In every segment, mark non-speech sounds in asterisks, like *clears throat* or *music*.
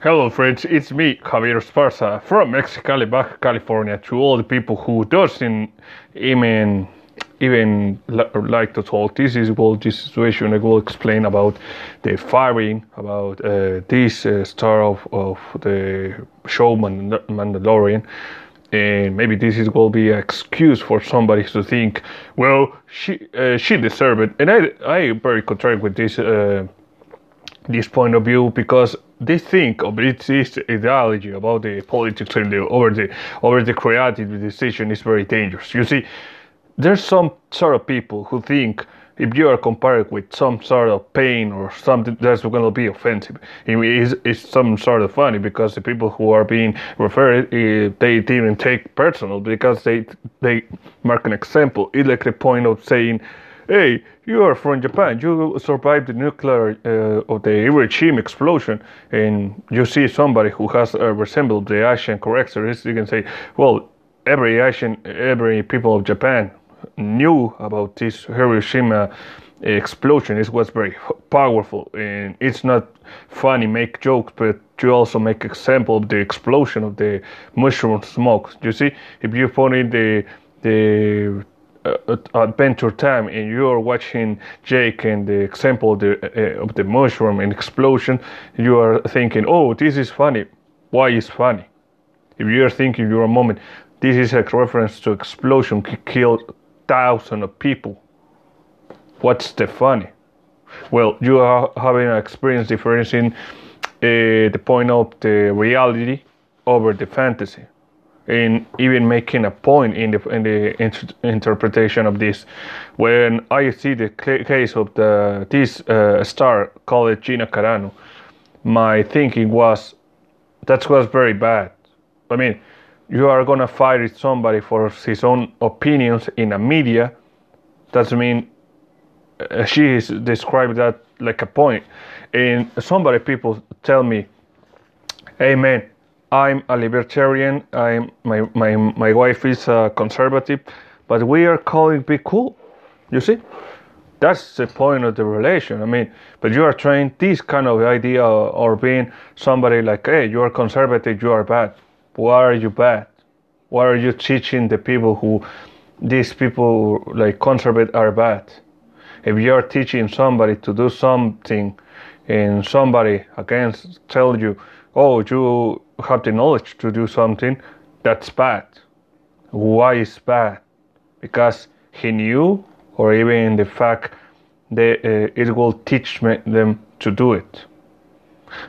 Hello friends, it's me, Javier Esparza, from Mexicali, Baja California, to all the people who doesn't even even li- like to talk. This is about this situation. I will explain about the firing, about uh, this uh, star of, of the show Mandal- Mandalorian. And maybe this is will be an excuse for somebody to think, well, she uh, she deserved it. And I I very contrary with this uh, this point of view because they think of it, this ideology about the politics and the over the over the creative decision is very dangerous. You see, there's some sort of people who think if you are compared with some sort of pain or something that's going to be offensive. It is it's some sort of funny because the people who are being referred, eh, they didn't take personal because they they mark an example. It's like the point of saying, "Hey, you are from Japan. You survived the nuclear uh, of the Hiroshima explosion, and you see somebody who has uh, resembled the Asian characteristics. You can say, well, every Asian, every people of Japan knew about this Hiroshima explosion. It was very powerful, and it's not funny make jokes, but you also make example of the explosion of the mushroom smoke. You see, if you put in the the uh, Adventure Time and you're watching Jake and the example of the uh, of the mushroom and explosion, you are thinking, "Oh, this is funny." Why is funny? If you are thinking you're a moment, this is a reference to explosion ki- killed thousands of people. What's the funny? Well, you are having an experience differentiating uh, the point of the reality over the fantasy, and even making a point in the in the inter- interpretation of this. When I see the ca- case of the this uh, star called Gina Carano, my thinking was that was very bad. I mean, you are gonna fire somebody for his own opinions in a media. Doesn't mean uh, she is described that like a point. And somebody people tell me, "Hey man, I'm a libertarian. I'm my my my wife is a conservative, but we are calling be cool." You see, that's the point of the relation. I mean, but you are trying this kind of idea or being somebody like, "Hey, you are conservative. You are bad." Why are you bad? Why are you teaching the people who these people like conservative are bad? If you are teaching somebody to do something and somebody against tell you, oh, you have the knowledge to do something, that's bad. Why is bad? Because he knew, or even the fact that uh, it will teach me, them to do it.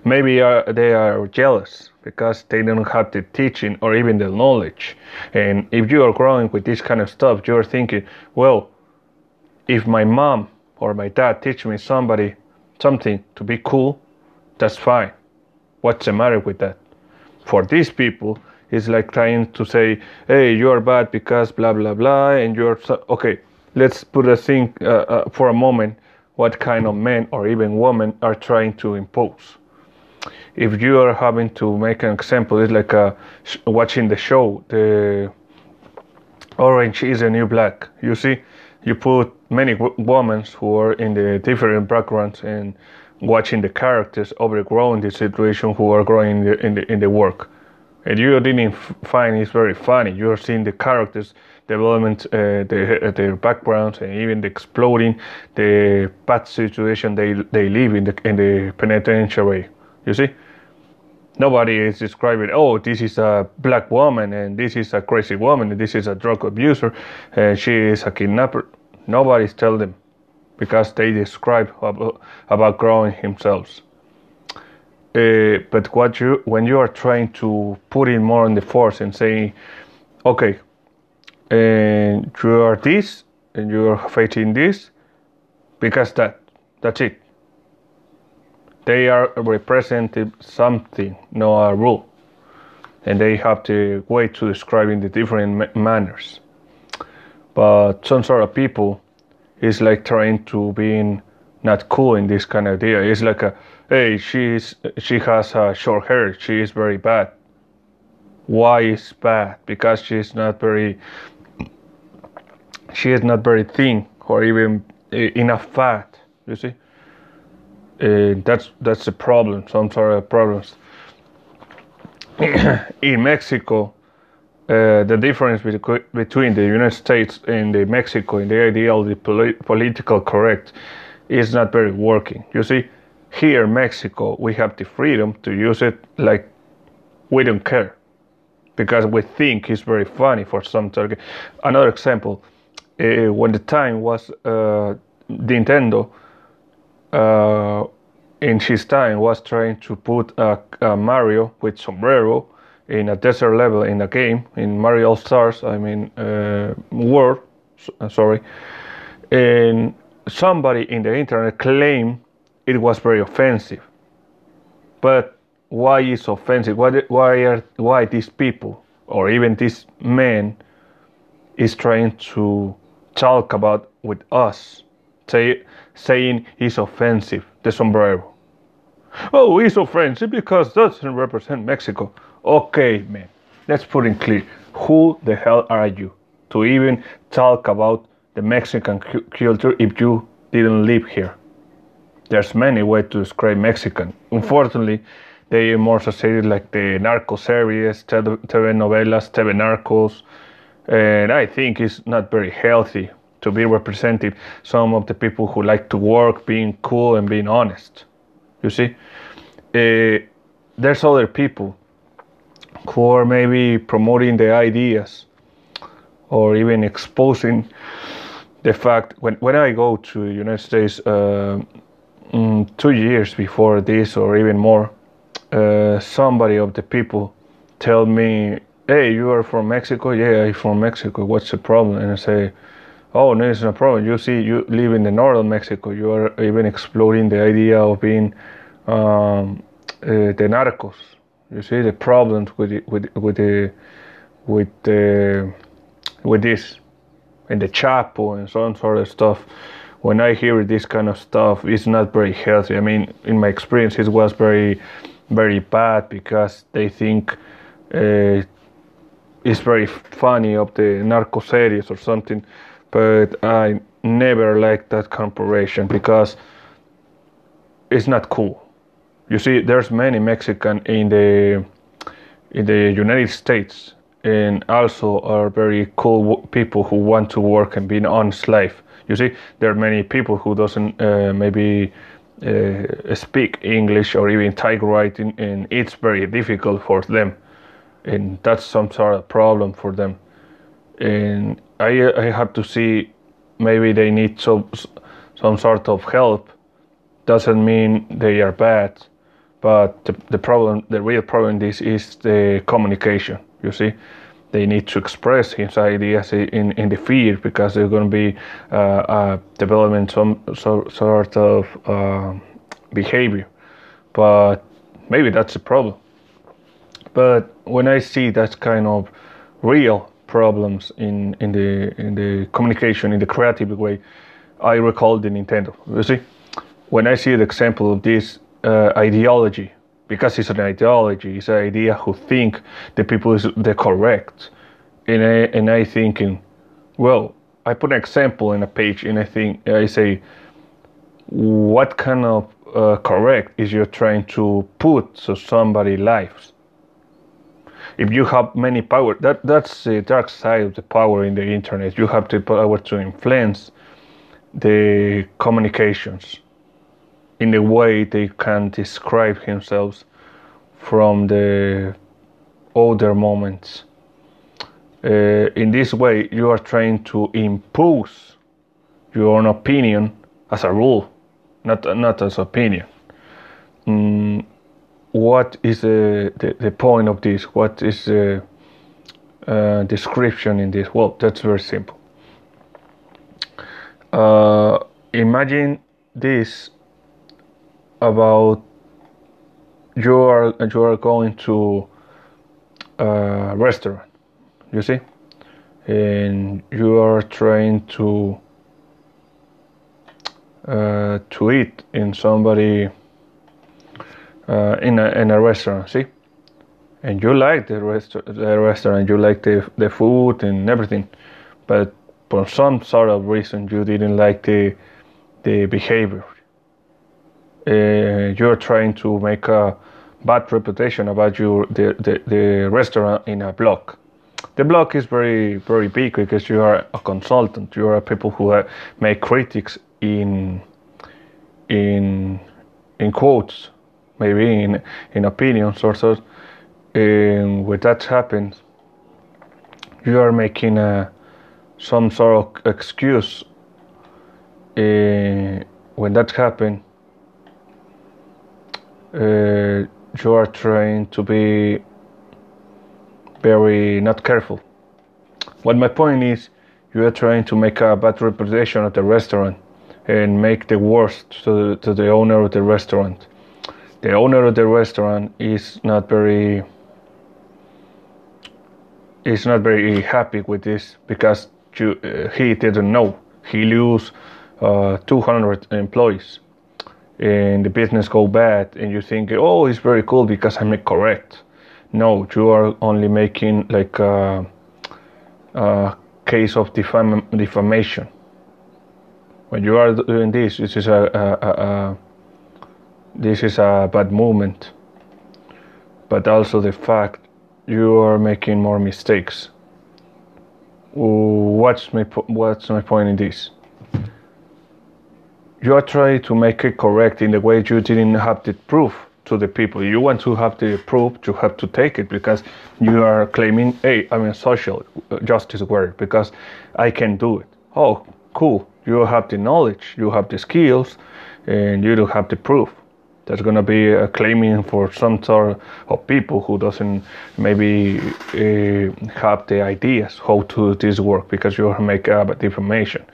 Maybe uh, they are jealous because they don't have the teaching or even the knowledge. And if you are growing with this kind of stuff, you are thinking, well, if my mom or my dad teach me somebody something to be cool, that's fine. What's the matter with that? For these people, it's like trying to say, hey, you are bad because blah blah blah, and you're so okay. Let's put a thing uh, uh, for a moment. What kind of men or even women are trying to impose? If you are having to make an example, it's like uh, sh- watching the show. The orange is a new black. You see, you put many w- women who are in the different backgrounds and watching the characters overgrowing the situation who are growing in the in the, in the work. And you didn't find it's very funny. You're seeing the characters development, uh, their, their backgrounds, and even the exploding the bad situation they they live in the in the penitentiary. You see, nobody is describing. Oh, this is a black woman, and this is a crazy woman, and this is a drug abuser, and she is a kidnapper. Nobody's tell them because they describe about, growing themselves. Uh, but what you when you are trying to put in more on the force and saying, okay, and you are this and you are facing this, because that that's it. They are representing something, not a rule, and they have the way to describe in the different ma- manners. But some sort of people is like trying to being not cool in this kind of deal. It's like a hey, she's she has uh, short hair. She is very bad. Why is bad? Because she's not very she is not very thin or even enough fat. You see, uh, that's that's the problem. Some sort of problems. *clears throat* in Mexico, uh, the difference between, between the United States and the Mexico in the ideal, the poli- political correct, is not very working. You see, here in Mexico, we have the freedom to use it like we don't care because we think it's very funny for some target. Another example, uh, when the time was uh, Nintendo, uh, in his time was trying to put a, a, Mario with sombrero in a desert level in a game in Mario All Stars. I mean, uh, World. Sorry, and somebody in the internet claimed it was very offensive. But why is offensive? Why, why are why these people or even this man is trying to talk about with us, say, saying he's offensive, the sombrero. Oh, he's offensive because doesn't represent Mexico. Okay, man, let's put it clear. Who the hell are you to even talk about the Mexican culture if you didn't live here? There's many ways to describe Mexican. Unfortunately, they are more associated like the narco series, TV novelas, TV narcos, and I think it's not very healthy to be represented some of the people who like to work being cool and being honest. You see, uh, there's other people who are maybe promoting the ideas or even exposing the fact when when I go to the United States. Uh, mm, two years before this or even more, uh, somebody of the people tell me, "Hey, you are from Mexico? Yeah, I'm from Mexico. What's the problem?" And I say, "Oh, no, it's no problem. You see, you live in the northern Mexico. You are even exploring the idea of being um, uh, the narcos. You see the problems with with with the with the with this and the chapel and so on sort of stuff." when I hear this kind of stuff, it's not very healthy. I mean, in my experience, it was very, very bad because they think uh, it's very funny of the narco series or something. But I never liked that comparison because it's not cool. You see, there's many Mexican in the in the United States, and also are very cool people who want to work and be life you see, there are many people who doesn't uh, maybe uh, speak English or even type writing, and it's very difficult for them, and that's some sort of problem for them. And I I have to see maybe they need some some sort of help. Doesn't mean they are bad, but the, the problem, the real problem, this is the communication. You see, they need to express his ideas in, in the field because they're going to be uh, uh, developing some so, sort of uh, behavior. But maybe that's a problem. But when I see that kind of real problems in, in the in the communication in the creative way, I recall the Nintendo. You see, when I see the example of this uh, ideology because it's an ideology, it's an idea who think the people is the correct. And I, and I thinking, well, I put an example in a page and I think I say, what kind of uh, correct is you're trying to put so somebody lives? If you have many power, that that's the dark side of the power in the internet. You have the power to influence the communications in the way they can describe themselves from the older moments. Uh, in this way, you are trying to impose your own opinion as a rule, not not as opinion. Mm, what is the, the, the point of this? What is the uh, description in this? Well, that's very simple. Uh, imagine this about you are you are going to a restaurant you see? And you are trying to uh, to eat in somebody uh, in a in a restaurant see? And you like the, rest- the restaurant you like the, the food and everything but for some sort of reason you didn't like the the behavior. uh, you're trying to make a bad reputation about your the, the, the restaurant in a blog. The blog is very very big because you are a consultant. You are people who uh, make critics in in in quotes, maybe in in opinions or so. And when that happens, you are making a some sort of excuse. Uh, when that happens, uh, you are trying to be very not careful. What my point is, you are trying to make a bad reputation of the restaurant and make the worst to the, to the owner of the restaurant. The owner of the restaurant is not very is not very happy with this because you, uh, he didn't know he lose uh, 200 employees and the business go bad and you think oh it's very cool because i'm correct. No you are only making like a, a case of defam- defamation when you are doing this this is a, a, a this is a bad movement but also the fact you are making more mistakes. What's my what's my point in this you are trying to make it correct in the way you didn't have the proof to the people. You want to have the proof, you have to take it because you are claiming, hey, I'm a social justice warrior because I can do it. Oh, cool. You have the knowledge, you have the skills, and you don't have the proof. That's gonna be a claiming for some sort of people who doesn't maybe uh, have the ideas how to do this work because you make up information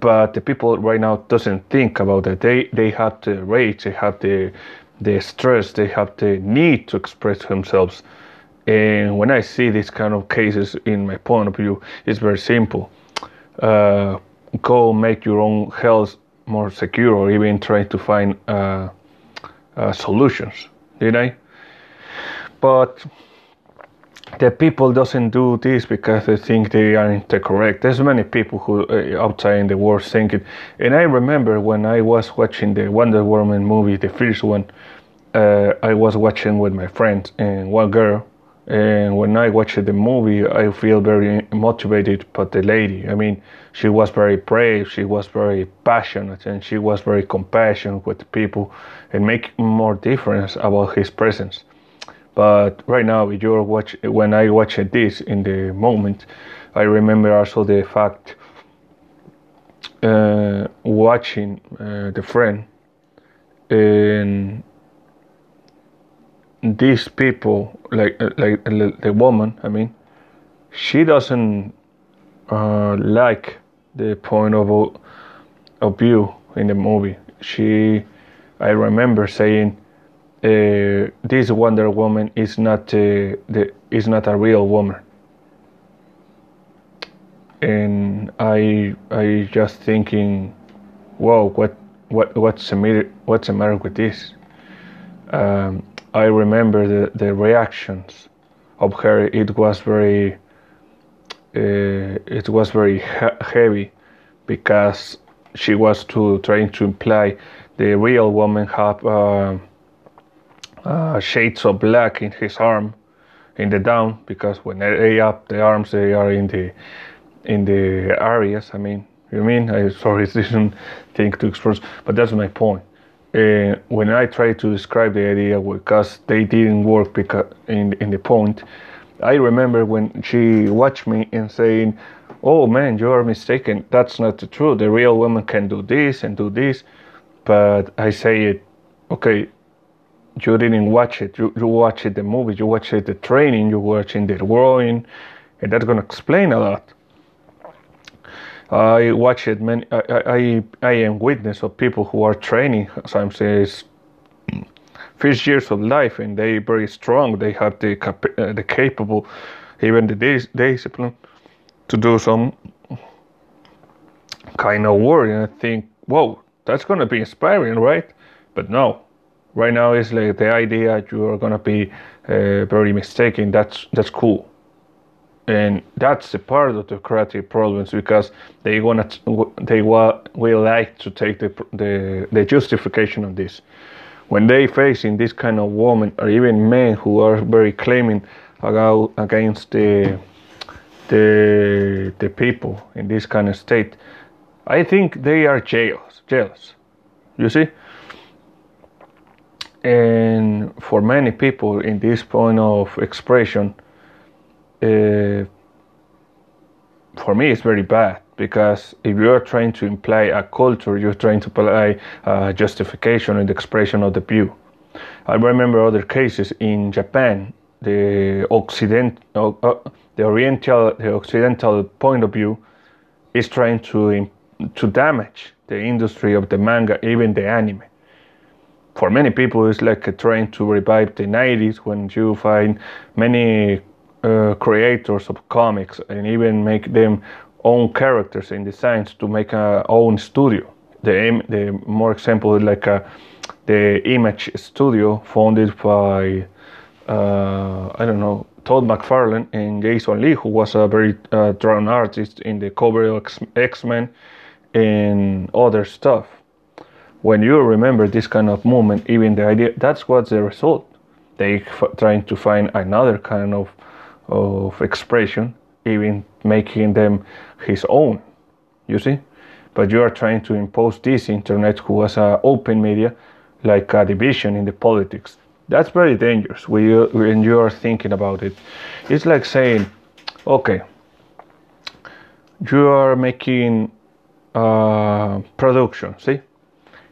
but the people right now doesn't think about that. They they have the rage, they have the the stress, they have the need to express themselves. And when I see these kind of cases, in my point of view, it's very simple. Uh, go make your own health more secure, or even try to find uh, uh, solutions. You know, but the people doesn't do this because they think they are correct. There's many people who uh, outside in the world think it. And I remember when I was watching the Wonder Woman movie, the first one, uh, I was watching with my friends and one girl. And when I watched the movie, I feel very motivated But the lady. I mean, she was very brave, she was very passionate, and she was very compassionate with people and make more difference about his presence but right now, you're watch when I watch this in the moment, I remember also the fact uh, watching uh, the friend and these people, like uh, like the woman, I mean, she doesn't uh, like the point of of view in the movie. She, I remember saying uh, this Wonder Woman is not uh, the is not a real woman, and I I just thinking, whoa, what what what's the matter what's the matter with this? Um, I remember the the reactions of her. It was very uh, it was very heavy because she was to trying to imply the real woman have. Uh, uh, shades of black in his arm in the down because when they up the arms they are in the in the areas i mean you mean? I sorry *laughs* didn't think to express but that's my point. Uh, when i try to describe the idea because they didn't work because in in the point i remember when she watched me and saying oh man you are mistaken. That's not the truth. The real woman can do this and do this. But i say it okay you didn't watch it. You, you watched the movie, you watched the training, you watching the growing, and that's gonna explain a lot. I watch it many. I, I I am witness of people who are training sometimes first years of life, and they very strong. They have the cap- uh, the capable, even the dis- discipline, to do some kind of work. And I think, whoa, that's gonna be inspiring, right? But no, right now is like the idea you are gonna be uh, very mistaken. That's that's cool, and that's a part of the creative problems because they wanna they will like to take the the, the justification of this. when they facing this kind of woman or even men who are very claiming about, against the the the people in this kind of state, I think they are jealous. Jealous, you see. And for many people in this point of expression, uh, for me, it's very bad because if you are trying to imply a culture, you're trying to imply a justification and expression of the view. I remember other cases in Japan. The Occident, uh, uh, the Oriental, the Occidental point of view is trying to to damage the industry of the manga, even the anime. For many people, it's like trying to revive the 90s when you find many uh, creators of comics and even make them own characters and designs to make a own studio. The the more example like a, the Image Studio founded by uh, I don't know Todd McFarlane and Jason Lee, who was a very uh, drawn artist in the cover of X Men and other stuff. When you remember this kind of movement, even the idea that's what's the result. They f- trying to find another kind of of expression, even making them his own. You see, but you are trying to impose this internet, who was an open media, like a division in the politics. That's very dangerous when you, when you are thinking about it. It's like saying, okay, you are making uh, production, see,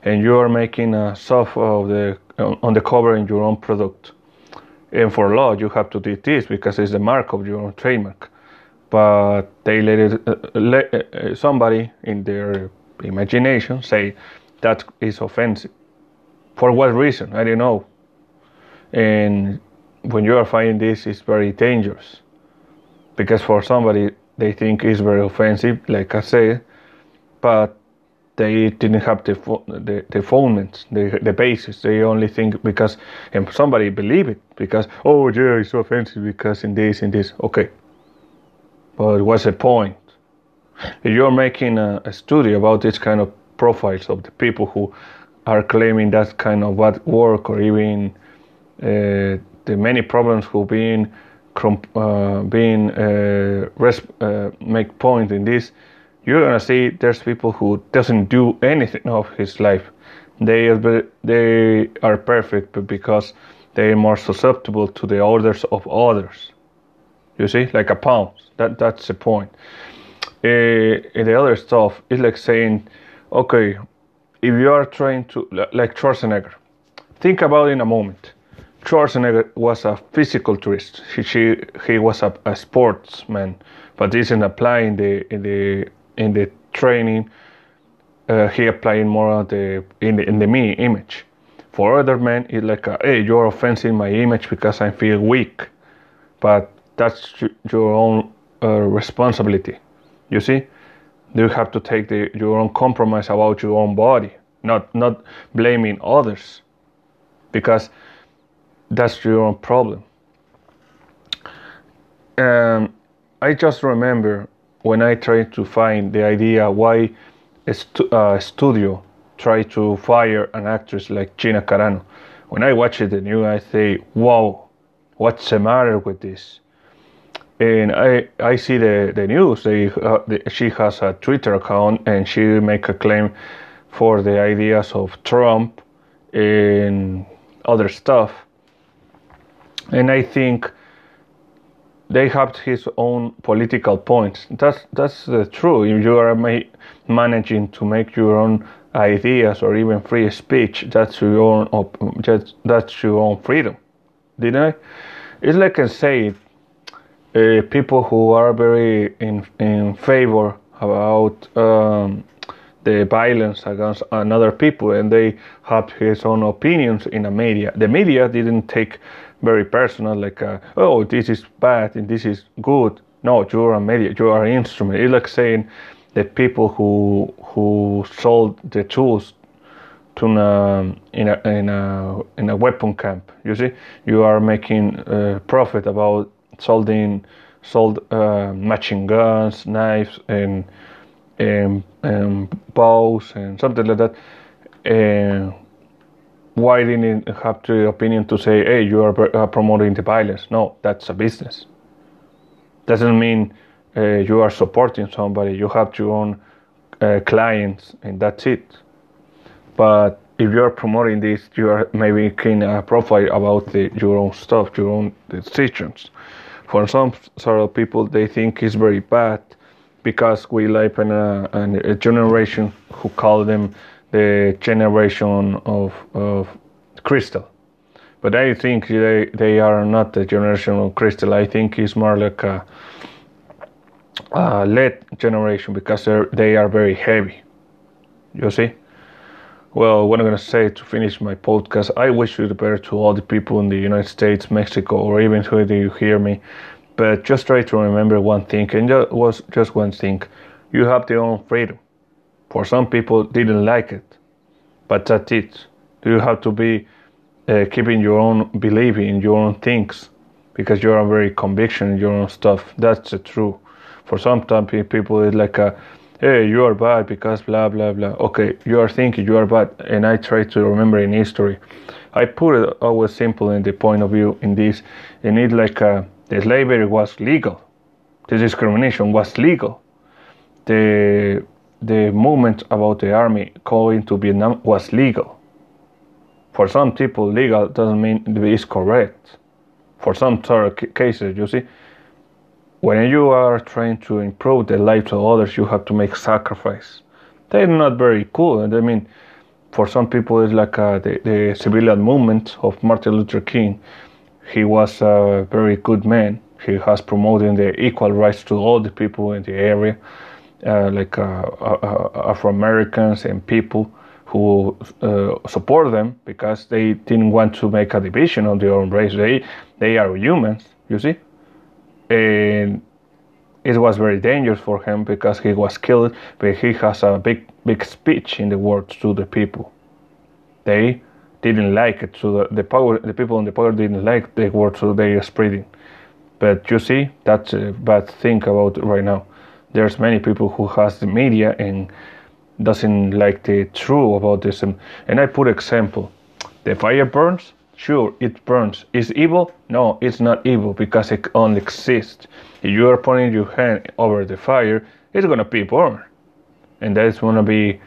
and you are making a soft of the on the cover in your own product. And for law you have to do this because it's the mark of your own trademark. But they let it uh, let uh, uh, somebody in their imagination say that is offensive. For what reason? I don't know. And when you are finding this it's very dangerous. Because for somebody they think it's very offensive like i said. But they didn't have the the, the fundaments, the, the basis. They only think because and somebody believe it because oh yeah, it's so offensive because in this in this. Okay, but what's the point? If you're making a, a study about this kind of profiles of the people who are claiming that kind of bad work or even uh, the many problems who being uh, being uh, uh, make point in this you're gonna see there's people who doesn't do anything of his life. They are, they are perfect because they are more susceptible to the orders of others. You see, like a pound. That that's the point. Uh, the other stuff is like saying, okay, if you are trying to like Schwarzenegger, think about it in a moment. Schwarzenegger was a physical tourist. He, she, he was a, a sportsman, but isn't applying the the in the training, uh, he applying more the in the in the me image. For other men, it's like, a, hey, you're offending my image because I feel weak, but that's your own uh, responsibility. You see, you have to take the, your own compromise about your own body, not not blaming others, because that's your own problem. Um, I just remember when I try to find the idea why a stu- uh, studio try to fire an actress like Gina Carano, when I watch it the news, I say, "Wow, what's the matter with this?" And I I see the the news. They, uh, the, she has a Twitter account and she make a claim for the ideas of Trump and other stuff. And I think they have his own political points. That's that's uh, true. If you are ma- managing to make your own ideas or even free speech, that's your own op- just, that's your own freedom. Didn't I? It's like I say, uh, people who are very in in favor about um, the violence against another people, and they have his own opinions in the media. The media didn't take very personal, like, uh, oh, this is bad and this is good. No, you're a media, you are an instrument. It's like saying that people who who sold the tools to a, in a in a in a weapon camp. You see, you are making uh, profit about selling sold uh, guns, knives, and, and and bows and something like that. Uh, why didn't you have the opinion to say, hey, you are uh, promoting the violence? No, that's a business. Doesn't mean uh, you are supporting somebody. You have your own uh, clients, and that's it. But if you are promoting this, you are maybe making a profile about the, your own stuff, your own decisions. For some sort of people, they think it's very bad because we live in a, a generation who call them the generation of, of crystal. But I think they, they are not the generation of crystal. I think it's more like a, a lead generation because they are very heavy. You see? Well, what I'm going to say to finish my podcast, I wish you the best to all the people in the United States, Mexico, or even who do you hear me. But just try to remember one thing, and that was just one thing. You have your own freedom. For some people, didn't like it, but that's it. You have to be uh, keeping your own belief in your own things because you are very conviction in your own stuff. That's the truth. For some time, people, it's like a hey, you are bad because blah blah blah. Okay, you are thinking you are bad, and I try to remember in history. I put it always simple in the point of view in this, and it like uh, the slavery was legal, the discrimination was legal, the the movement about the army going to Vietnam was legal. For some people, legal doesn't mean it's correct. For some cases, you see, when you are trying to improve the lives of others, you have to make sacrifice. They're not very cool. I mean, for some people, it's like uh, the, the civilian movement of Martin Luther King. He was a very good man. He has promoted the equal rights to all the people in the area uh, like uh, uh, Afro Americans and people who support them because they didn't want to make a division on their own race. They they are humans, you see, and it was very dangerous for him because he was killed. But he has a big big speech in the world to the people. They didn't like it. So the, the power, the people in the power didn't like the words, so they are spreading. But you see, that's a bad thing about right now. There's many people who has the media and doesn't like the truth about this. And i put example the fire burns? Sure it burns. Is evil? No it's not evil because it only exists. If you are putting your hand over the fire it's gonna be burned. And that's gonna be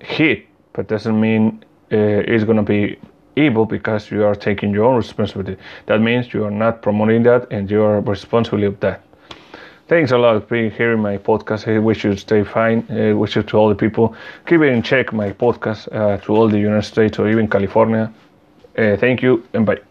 heat but doesn't mean uh, it's gonna be evil because you are taking your own responsibility that means you are not promoting that and you are responsible of that Thanks a lot for being here in my podcast. I wish you stay fine. I wish you to all the people. Keep in check my podcast uh, to all the United States or even California. Uh, thank you and bye.